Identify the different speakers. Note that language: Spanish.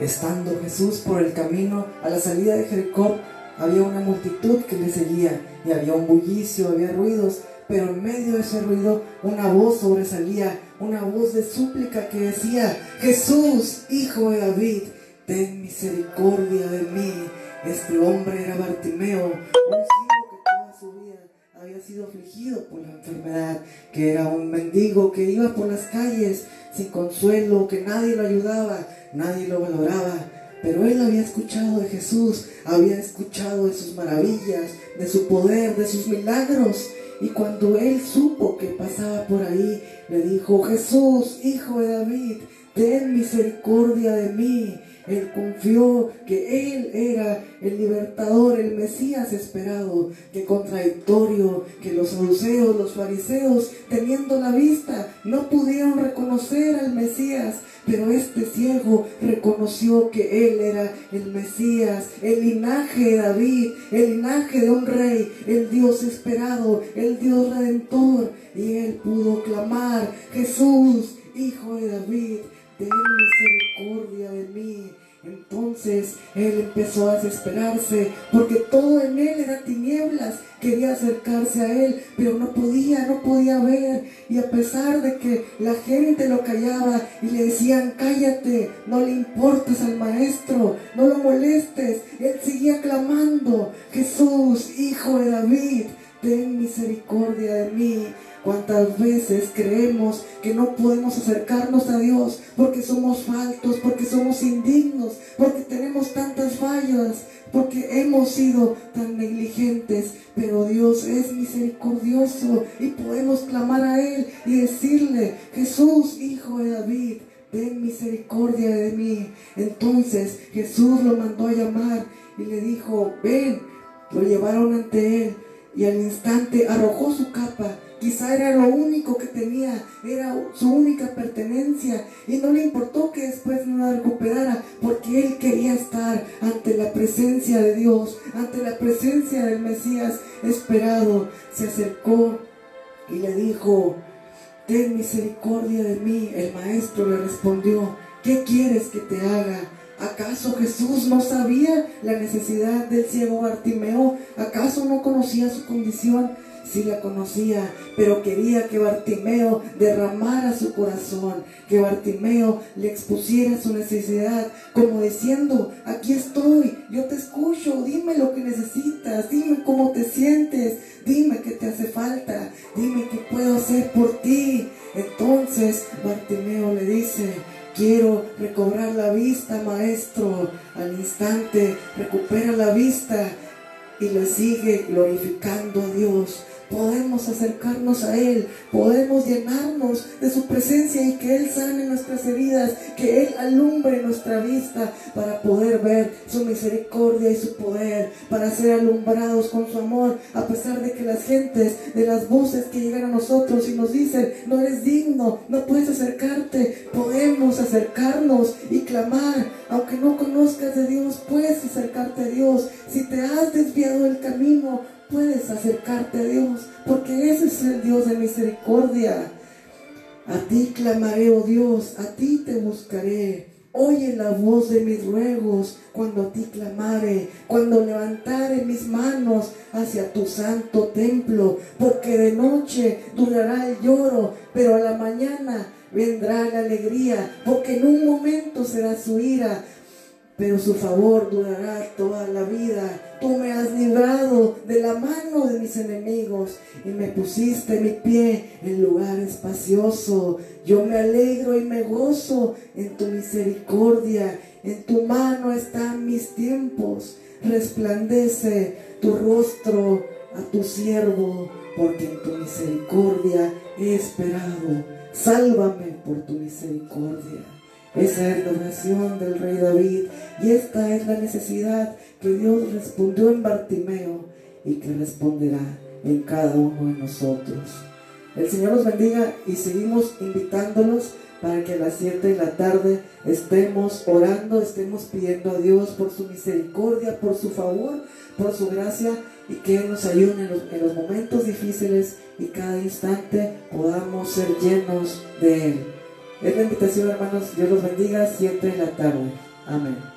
Speaker 1: Estando Jesús por el camino a la salida de Jericó, había una multitud que le seguía y había un bullicio, había ruidos, pero en medio de ese ruido una voz sobresalía, una voz de súplica que decía, Jesús, hijo de David, ten misericordia de mí. Este hombre era Bartimeo, un ciego que toda su vida había sido afligido por la enfermedad, que era un mendigo que iba por las calles sin consuelo, que nadie lo ayudaba, nadie lo valoraba. Pero él había escuchado de Jesús, había escuchado de sus maravillas, de su poder, de sus milagros. Y cuando él supo que pasaba por ahí, le dijo, Jesús, hijo de David, ten misericordia de mí. Él confió que Él era el libertador, el Mesías esperado. Qué contradictorio que los saduceos, los fariseos, teniendo la vista, no pudieron reconocer al Mesías. Pero este ciego reconoció que Él era el Mesías, el linaje de David, el linaje de un rey, el Dios esperado, el Dios redentor. Y Él pudo clamar, Jesús, Hijo de David, ten misericordia de mí. Entonces él empezó a desesperarse porque todo en él era tinieblas. Quería acercarse a él, pero no podía, no podía ver. Y a pesar de que la gente lo callaba y le decían, cállate, no le importes al maestro, no lo molestes, él seguía clamando, Jesús, hijo de David, ten misericordia de mí. ¿Cuántas veces creemos que no podemos acercarnos a Dios porque somos faltos, porque somos indignos, porque tenemos tantas fallas, porque hemos sido tan negligentes? Pero Dios es misericordioso y podemos clamar a Él y decirle, Jesús, Hijo de David, ten misericordia de mí. Entonces Jesús lo mandó a llamar y le dijo, ven, lo llevaron ante Él y al instante arrojó su capa Quizá era lo único que tenía, era su única pertenencia y no le importó que después no la recuperara porque él quería estar ante la presencia de Dios, ante la presencia del Mesías esperado. Se acercó y le dijo, ten misericordia de mí. El maestro le respondió, ¿qué quieres que te haga? ¿Acaso Jesús no sabía la necesidad del ciego Bartimeo? ¿Acaso no conocía su condición? Sí la conocía, pero quería que Bartimeo derramara su corazón, que Bartimeo le expusiera su necesidad, como diciendo, aquí estoy, yo te escucho, dime lo que necesitas, dime cómo te sientes, dime qué te hace falta, dime qué puedo hacer por ti. Entonces Bartimeo le dice, quiero recobrar la vista, maestro. Al instante recupera la vista y le sigue glorificando a Dios podemos acercarnos a Él, podemos llenarnos de su presencia y que Él sane nuestras heridas, que Él alumbre nuestra vista para poder ver su misericordia y su poder, para ser alumbrados con su amor, a pesar de que las gentes, de las voces que llegan a nosotros y nos dicen, no eres digno, no puedes acercarte, podemos acercarnos y clamar, aunque no conozcas de Dios, puedes acercarte a Dios. Si te has desviado del camino, puedes acercarte a Dios, porque ese es el Dios de misericordia. A ti clamaré, oh Dios, a ti te buscaré. Oye la voz de mis ruegos cuando a ti clamare, cuando levantare mis manos hacia tu santo templo, porque de noche durará el lloro, pero a la mañana vendrá la alegría, porque en un momento será su ira, pero su favor durará toda la vida. Tú me has librado de la mano de mis enemigos y me pusiste mi pie en lugar espacioso. Yo me alegro y me gozo en tu misericordia. En tu mano están mis tiempos. Resplandece tu rostro a tu siervo, porque en tu misericordia he esperado. Sálvame por tu misericordia. Esa es la oración del rey David y esta es la necesidad que Dios respondió en Bartimeo y que responderá en cada uno de nosotros. El Señor los bendiga y seguimos invitándolos para que a las 7 de la tarde estemos orando, estemos pidiendo a Dios por su misericordia, por su favor, por su gracia y que nos ayude en los, en los momentos difíciles y cada instante podamos ser llenos de Él. Es la invitación, hermanos. Dios los bendiga. Siempre en la tarde. Amén.